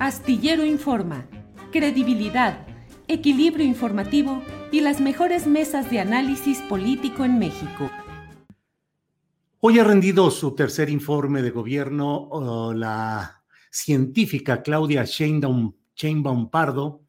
Astillero Informa, credibilidad, equilibrio informativo y las mejores mesas de análisis político en México. Hoy ha rendido su tercer informe de gobierno uh, la científica Claudia Sheinbaum, Pardo,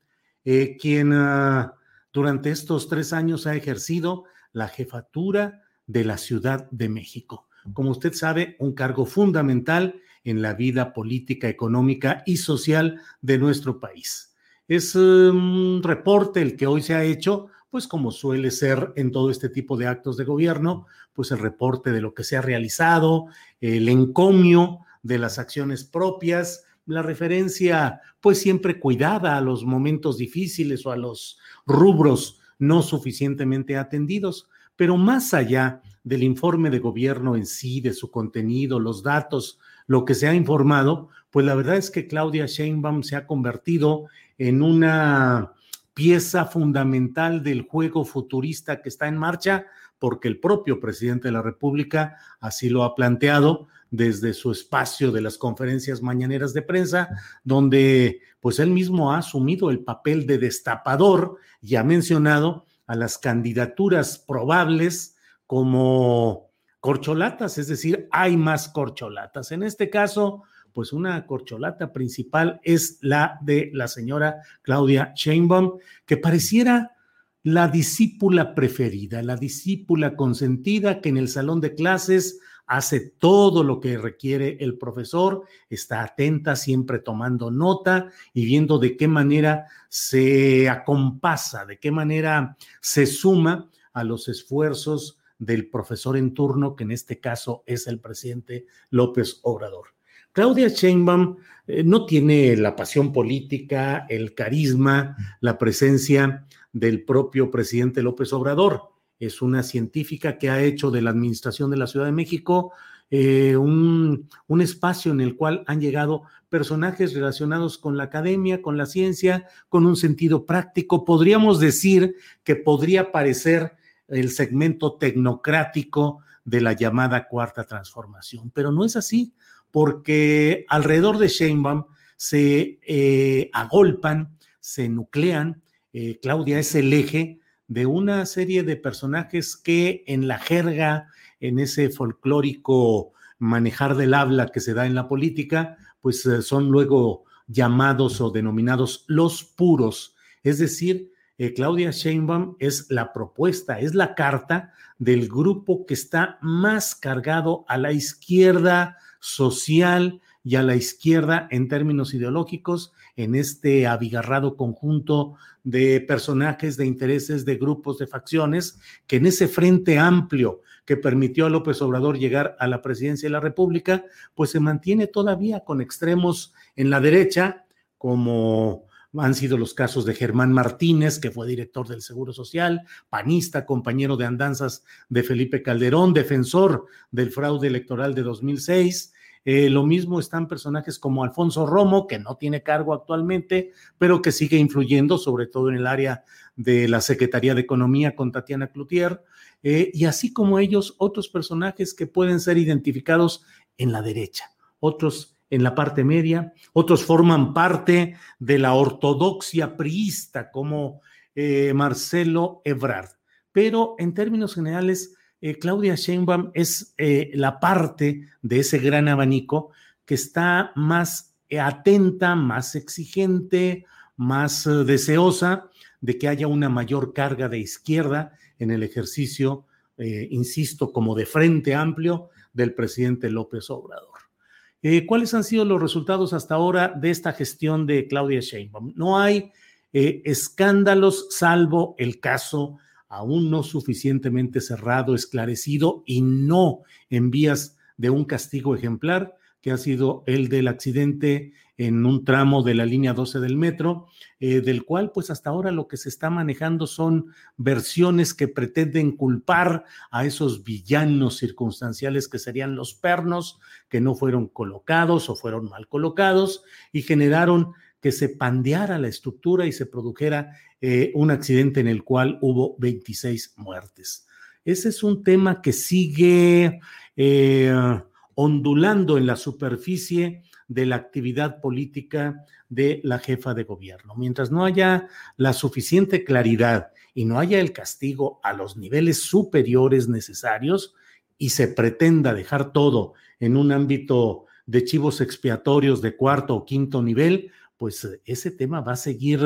eh, quien uh, durante estos tres años ha ejercido la jefatura de la Ciudad de México. Como usted sabe, un cargo fundamental en la vida política, económica y social de nuestro país. Es un reporte el que hoy se ha hecho, pues como suele ser en todo este tipo de actos de gobierno, pues el reporte de lo que se ha realizado, el encomio de las acciones propias, la referencia pues siempre cuidada a los momentos difíciles o a los rubros no suficientemente atendidos, pero más allá del informe de gobierno en sí, de su contenido, los datos, lo que se ha informado, pues la verdad es que Claudia Sheinbaum se ha convertido en una pieza fundamental del juego futurista que está en marcha, porque el propio presidente de la República así lo ha planteado desde su espacio de las conferencias mañaneras de prensa, donde pues él mismo ha asumido el papel de destapador y ha mencionado a las candidaturas probables como corcholatas, es decir, hay más corcholatas. En este caso, pues una corcholata principal es la de la señora Claudia Sheinbaum, que pareciera la discípula preferida, la discípula consentida que en el salón de clases hace todo lo que requiere el profesor, está atenta, siempre tomando nota y viendo de qué manera se acompasa, de qué manera se suma a los esfuerzos del profesor en turno, que en este caso es el presidente López Obrador. Claudia Sheinbaum eh, no tiene la pasión política, el carisma, la presencia del propio presidente López Obrador. Es una científica que ha hecho de la administración de la Ciudad de México eh, un, un, espacio en el cual han llegado personajes relacionados con la academia, con la ciencia, con un sentido práctico. Podríamos decir que podría parecer el segmento tecnocrático de la llamada cuarta transformación, pero no es así, porque alrededor de Sheinbaum se eh, agolpan, se nuclean, eh, Claudia es el eje de una serie de personajes que en la jerga, en ese folclórico manejar del habla que se da en la política, pues eh, son luego llamados o denominados los puros, es decir, eh, Claudia Sheinbaum es la propuesta, es la carta del grupo que está más cargado a la izquierda social y a la izquierda en términos ideológicos en este abigarrado conjunto de personajes, de intereses, de grupos, de facciones, que en ese frente amplio que permitió a López Obrador llegar a la presidencia de la República, pues se mantiene todavía con extremos en la derecha, como han sido los casos de Germán Martínez, que fue director del Seguro Social, panista, compañero de andanzas de Felipe Calderón, defensor del fraude electoral de 2006. Eh, lo mismo están personajes como Alfonso Romo, que no tiene cargo actualmente, pero que sigue influyendo, sobre todo en el área de la Secretaría de Economía con Tatiana Cloutier, eh, y así como ellos, otros personajes que pueden ser identificados en la derecha, otros en la parte media, otros forman parte de la ortodoxia priista, como eh, Marcelo Ebrard. Pero en términos generales, eh, Claudia Sheinbaum es eh, la parte de ese gran abanico que está más atenta, más exigente, más deseosa de que haya una mayor carga de izquierda en el ejercicio, insisto, como de frente amplio del presidente López Obrador. ¿Cuáles han sido los resultados hasta ahora de esta gestión de Claudia Sheinbaum? No hay escándalos salvo el caso aún no suficientemente cerrado, esclarecido y no en vías de un castigo ejemplar, que ha sido el del accidente en un tramo de la línea 12 del metro, eh, del cual pues hasta ahora lo que se está manejando son versiones que pretenden culpar a esos villanos circunstanciales que serían los pernos, que no fueron colocados o fueron mal colocados y generaron que se pandeara la estructura y se produjera eh, un accidente en el cual hubo 26 muertes. Ese es un tema que sigue eh, ondulando en la superficie de la actividad política de la jefa de gobierno. Mientras no haya la suficiente claridad y no haya el castigo a los niveles superiores necesarios y se pretenda dejar todo en un ámbito de chivos expiatorios de cuarto o quinto nivel, pues eh, ese tema va a seguir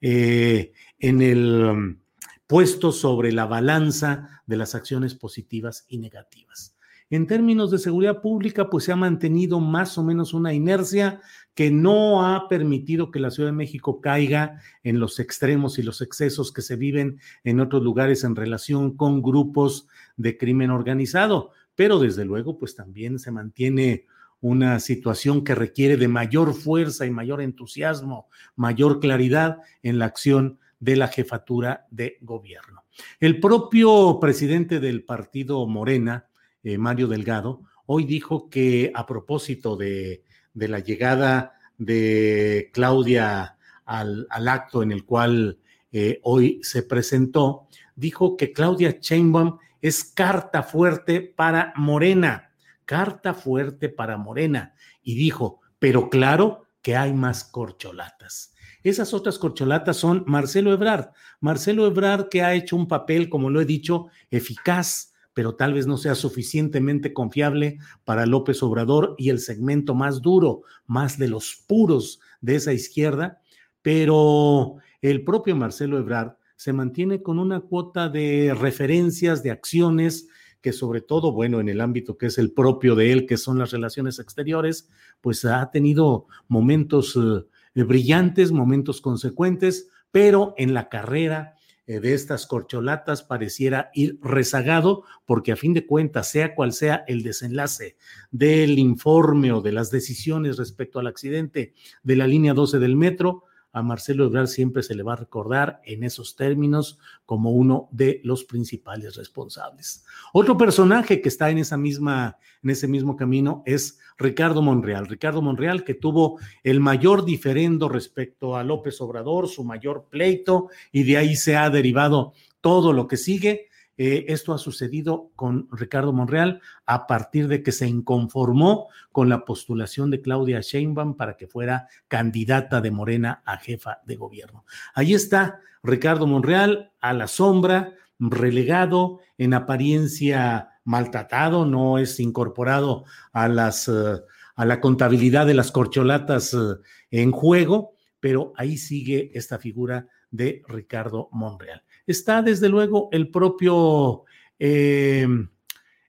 eh, en el mm, puesto sobre la balanza de las acciones positivas y negativas. En términos de seguridad pública, pues se ha mantenido más o menos una inercia que no ha permitido que la Ciudad de México caiga en los extremos y los excesos que se viven en otros lugares en relación con grupos de crimen organizado. Pero desde luego, pues también se mantiene una situación que requiere de mayor fuerza y mayor entusiasmo, mayor claridad en la acción de la jefatura de gobierno. El propio presidente del partido Morena, eh, Mario Delgado, hoy dijo que a propósito de, la llegada de Claudia al, acto en el cual eh, hoy se presentó, dijo que Claudia Sheinbaum es carta fuerte para Morena carta fuerte para Morena y dijo, pero claro que hay más corcholatas. Esas otras corcholatas son Marcelo Ebrard. Marcelo Ebrard que ha hecho un papel, como lo he dicho, eficaz, pero tal vez no sea suficientemente confiable para López Obrador y el segmento más duro, más de los puros de esa izquierda, pero el propio Marcelo Ebrard se mantiene con una cuota de referencias, de acciones que sobre todo, bueno, en el ámbito que es el propio de él, que son las relaciones exteriores, pues ha tenido momentos eh, brillantes, momentos consecuentes, pero en la carrera de estas corcholatas pareciera ir rezagado, porque a fin de cuentas, sea cual sea el desenlace del informe o de las decisiones respecto al accidente de la línea 12 del metro, a Marcelo Ebrard siempre se le va a recordar en esos términos como uno de los principales responsables. Otro personaje que está en esa misma en ese mismo camino es Ricardo Monreal. Ricardo Monreal que tuvo el mayor diferendo respecto a López Obrador, su mayor pleito y de ahí se ha derivado todo lo que sigue eh, esto ha sucedido con Ricardo Monreal a partir de que se inconformó con la postulación de Claudia Sheinbaum para que fuera candidata de Morena a jefa de gobierno. Ahí está Ricardo Monreal a la sombra, relegado, en apariencia maltratado, no es incorporado a las eh, a la contabilidad de las corcholatas eh, en juego, pero ahí sigue esta figura de Ricardo Monreal está desde luego el propio eh,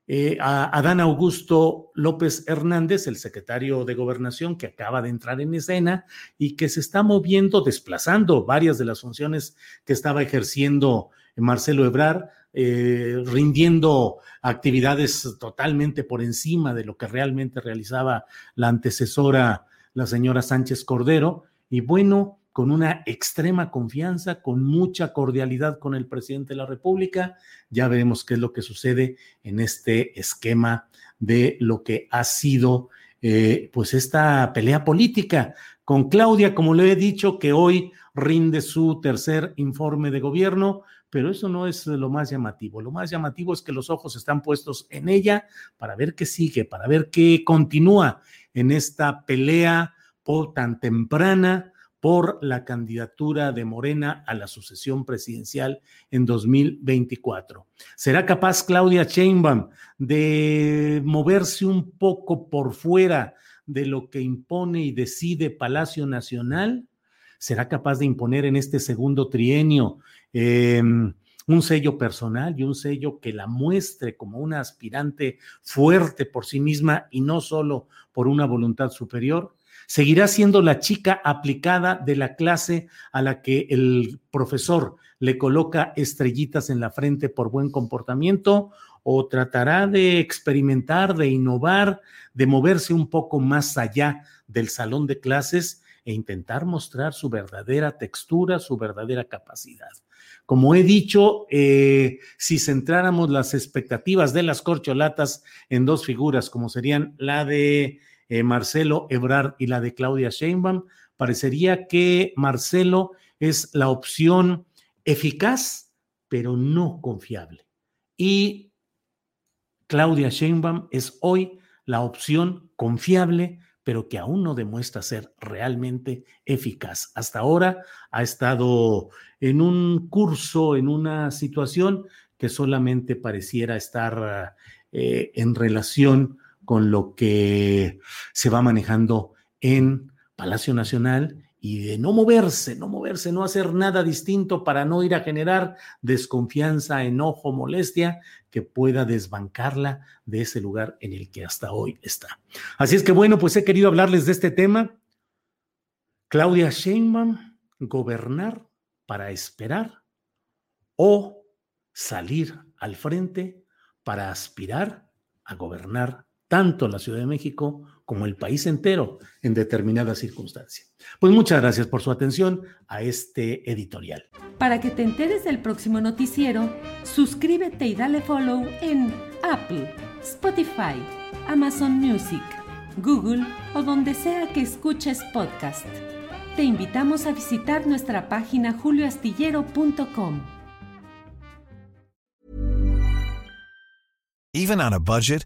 eh, Adán Augusto López Hernández, el secretario de gobernación que acaba de entrar en escena y que se está moviendo, desplazando varias de las funciones que estaba ejerciendo Marcelo Ebrar, eh, rindiendo actividades totalmente por encima de lo que realmente realizaba la antecesora, la señora Sánchez Cordero. Y bueno, con una extrema confianza, con mucha cordialidad con el presidente de la República. Ya veremos qué es lo que sucede en este esquema de lo que ha sido eh, pues esta pelea política con Claudia, como le he dicho, que hoy rinde su tercer informe de gobierno, pero eso no es lo más llamativo. Lo más llamativo es que los ojos están puestos en ella para ver qué sigue, para ver qué continúa en esta pelea tan temprana por la candidatura de Morena a la sucesión presidencial en 2024. ¿Será capaz Claudia Sheinbaum de moverse un poco por fuera de lo que impone y decide Palacio Nacional? ¿Será capaz de imponer en este segundo trienio em, un sello personal y un sello que la muestre como una aspirante fuerte por sí misma y no solo por una voluntad superior? Seguirá siendo la chica aplicada de la clase a la que el profesor le coloca estrellitas en la frente por buen comportamiento o tratará de experimentar, de innovar, de moverse un poco más allá del salón de clases e intentar mostrar su verdadera textura, su verdadera capacidad. Como he dicho, eh, si centráramos las expectativas de las corcholatas en dos figuras, como serían la de eh, Marcelo Ebrard y la de Claudia Sheinbaum, parecería que Marcelo es la opción eficaz, pero no confiable. Y Claudia Sheinbaum es hoy la opción confiable, pero que aún no demuestra ser realmente eficaz. Hasta ahora ha estado en un curso, en una situación que solamente pareciera estar eh, en relación con lo que se va manejando en Palacio Nacional y de no moverse, no moverse, no hacer nada distinto para no ir a generar desconfianza, enojo, molestia que pueda desbancarla de ese lugar en el que hasta hoy está. Así es que bueno, pues he querido hablarles de este tema. Claudia Sheinbaum, gobernar para esperar o salir al frente para aspirar a gobernar tanto la Ciudad de México como el país entero en determinadas circunstancias. Pues muchas gracias por su atención a este editorial. Para que te enteres del próximo noticiero, suscríbete y dale follow en Apple, Spotify, Amazon Music, Google o donde sea que escuches podcast. Te invitamos a visitar nuestra página julioastillero.com. Even on a budget